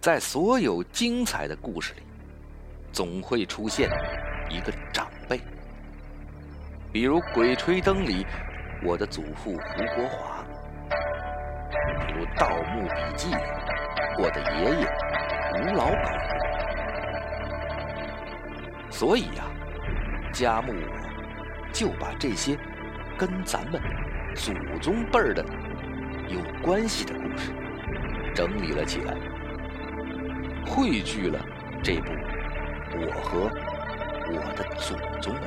在所有精彩的故事里，总会出现一个长辈，比如《鬼吹灯》里我的祖父胡国华，比如《盗墓笔记》里我的爷爷吴老板。所以呀，家木我就把这些跟咱们祖宗辈儿的有关系的故事整理了起来，汇聚了这部《我和我的祖宗们》，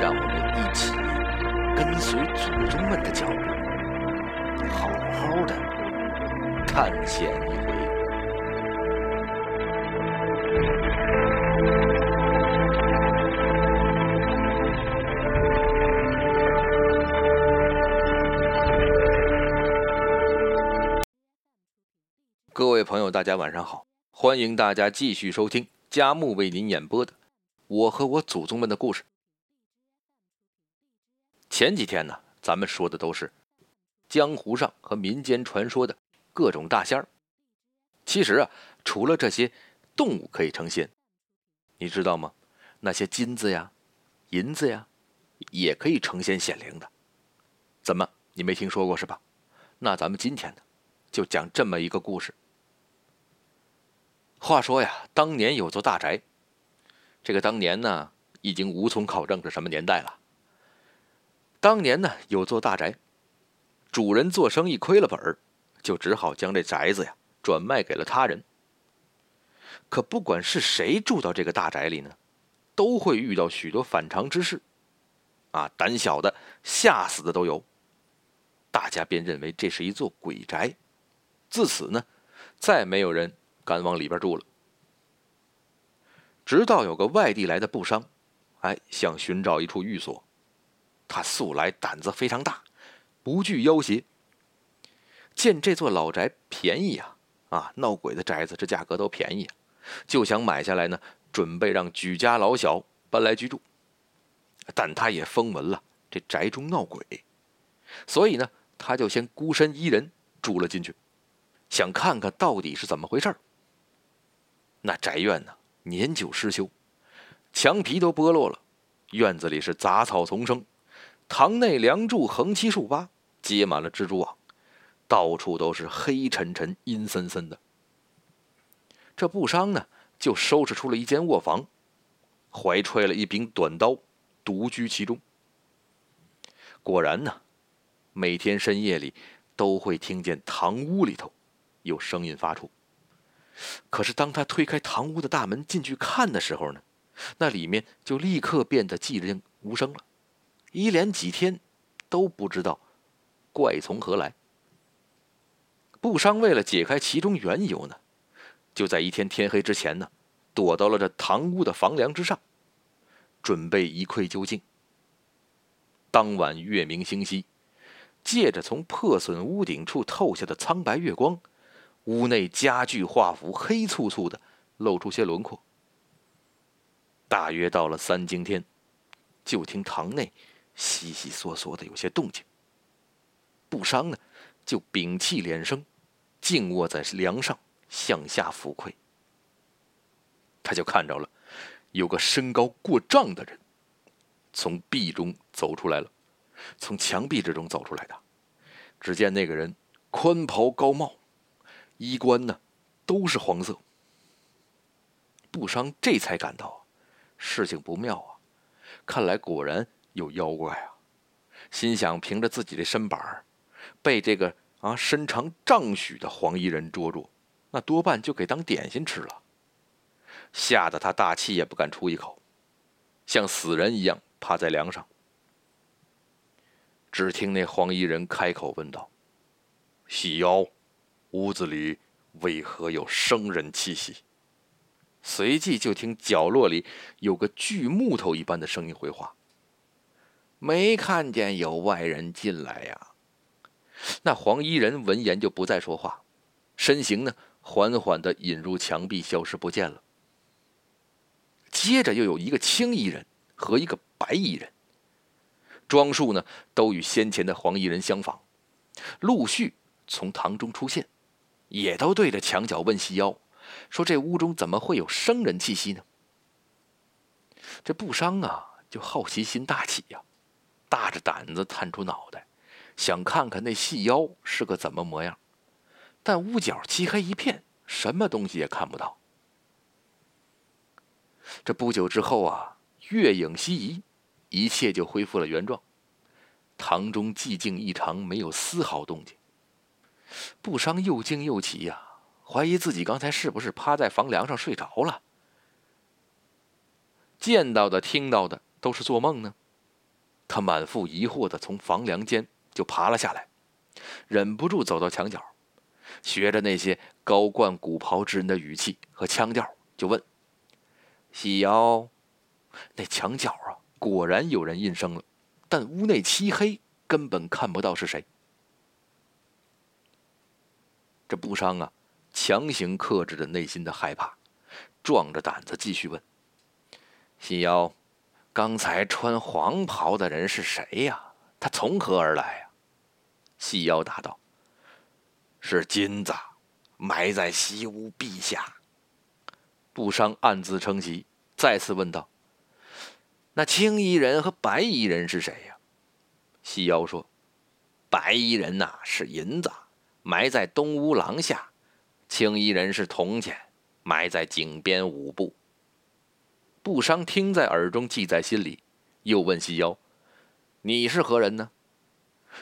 让我们一起跟随祖宗们的脚步，好好的探险一回。各位朋友，大家晚上好！欢迎大家继续收听佳木为您演播的《我和我祖宗们的故事》。前几天呢，咱们说的都是江湖上和民间传说的各种大仙儿。其实啊，除了这些动物可以成仙，你知道吗？那些金子呀、银子呀，也可以成仙显灵的。怎么，你没听说过是吧？那咱们今天呢，就讲这么一个故事。话说呀，当年有座大宅，这个当年呢，已经无从考证是什么年代了。当年呢，有座大宅，主人做生意亏了本儿，就只好将这宅子呀转卖给了他人。可不管是谁住到这个大宅里呢，都会遇到许多反常之事，啊，胆小的、吓死的都有。大家便认为这是一座鬼宅，自此呢，再没有人。敢往里边住了，直到有个外地来的布商，哎，想寻找一处寓所。他素来胆子非常大，不惧要挟。见这座老宅便宜啊，啊，闹鬼的宅子这价格都便宜，就想买下来呢，准备让举家老小搬来居住。但他也风闻了这宅中闹鬼，所以呢，他就先孤身一人住了进去，想看看到底是怎么回事儿。那宅院呢，年久失修，墙皮都剥落了，院子里是杂草丛生，堂内梁柱横七竖八，结满了蜘蛛网，到处都是黑沉沉、阴森森的。这布商呢，就收拾出了一间卧房，怀揣了一柄短刀，独居其中。果然呢，每天深夜里都会听见堂屋里头有声音发出。可是，当他推开堂屋的大门进去看的时候呢，那里面就立刻变得寂静无声了，一连几天都不知道怪从何来。布商为了解开其中缘由呢，就在一天天黑之前呢，躲到了这堂屋的房梁之上，准备一窥究竟。当晚月明星稀，借着从破损屋顶处透下的苍白月光。屋内家具画幅黑簇簇的，露出些轮廓。大约到了三更天，就听堂内悉悉索索的有些动静。布商呢，就屏气敛声，静卧在梁上向下俯窥。他就看着了，有个身高过丈的人，从壁中走出来了，从墙壁之中走出来的。只见那个人宽袍高帽。衣冠呢，都是黄色。布商这才感到事情不妙啊，看来果然有妖怪啊！心想，凭着自己的身板被这个啊身长丈许的黄衣人捉住，那多半就给当点心吃了。吓得他大气也不敢出一口，像死人一样趴在梁上。只听那黄衣人开口问道：“喜妖。”屋子里为何有生人气息？随即就听角落里有个锯木头一般的声音回话：“没看见有外人进来呀。”那黄衣人闻言就不再说话，身形呢缓缓的引入墙壁，消失不见了。接着又有一个青衣人和一个白衣人，装束呢都与先前的黄衣人相仿，陆续从堂中出现。也都对着墙角问细腰，说这屋中怎么会有生人气息呢？这布商啊，就好奇心大起呀，大着胆子探出脑袋，想看看那细腰是个怎么模样。但屋角漆黑一片，什么东西也看不到。这不久之后啊，月影西移，一切就恢复了原状。堂中寂静异常，没有丝毫动静。布商又惊又奇呀，怀疑自己刚才是不是趴在房梁上睡着了。见到的、听到的都是做梦呢？他满腹疑惑的从房梁间就爬了下来，忍不住走到墙角，学着那些高冠古袍之人的语气和腔调，就问：“喜瑶。”那墙角啊，果然有人应声了，但屋内漆黑，根本看不到是谁。这布商啊，强行克制着内心的害怕，壮着胆子继续问。细腰，刚才穿黄袍的人是谁呀？他从何而来呀？细腰答道：“是金子，埋在西屋壁下。”布商暗自称奇，再次问道：“那青衣人和白衣人是谁呀？”细腰说：“白衣人呐是银子，埋在东屋廊下；青衣人是铜钱，埋在井边五步。”布商听在耳中，记在心里，又问细腰：“你是何人呢？”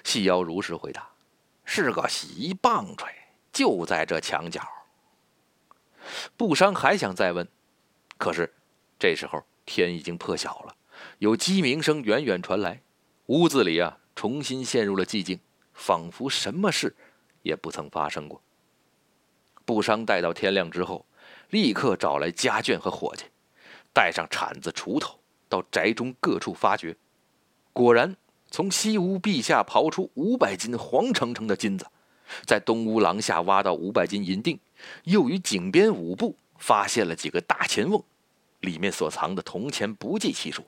细腰如实回答：“是个洗衣棒槌，就在这墙角。”布商还想再问，可是这时候天已经破晓了，有鸡鸣声远远传来，屋子里啊重新陷入了寂静，仿佛什么事也不曾发生过。布商待到天亮之后，立刻找来家眷和伙计。带上铲子、锄头，到宅中各处发掘，果然从西屋壁下刨出五百斤黄澄澄的金子，在东屋廊下挖到五百斤银锭，又于井边五步发现了几个大钱瓮，里面所藏的铜钱不计其数。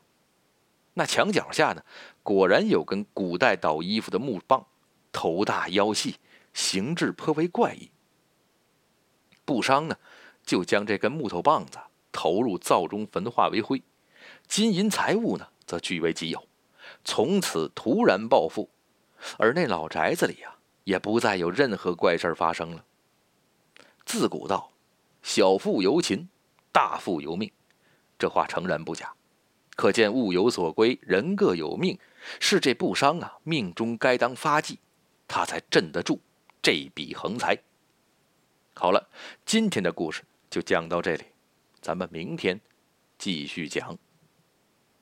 那墙角下呢，果然有根古代捣衣服的木棒，头大腰细，形制颇为怪异。布商呢，就将这根木头棒子。投入灶中焚化为灰，金银财物呢，则据为己有，从此突然暴富，而那老宅子里呀，也不再有任何怪事发生了。自古道，小富由勤，大富由命，这话诚然不假，可见物有所归，人各有命，是这布商啊，命中该当发迹，他才镇得住这笔横财。好了，今天的故事就讲到这里。咱们明天继续讲。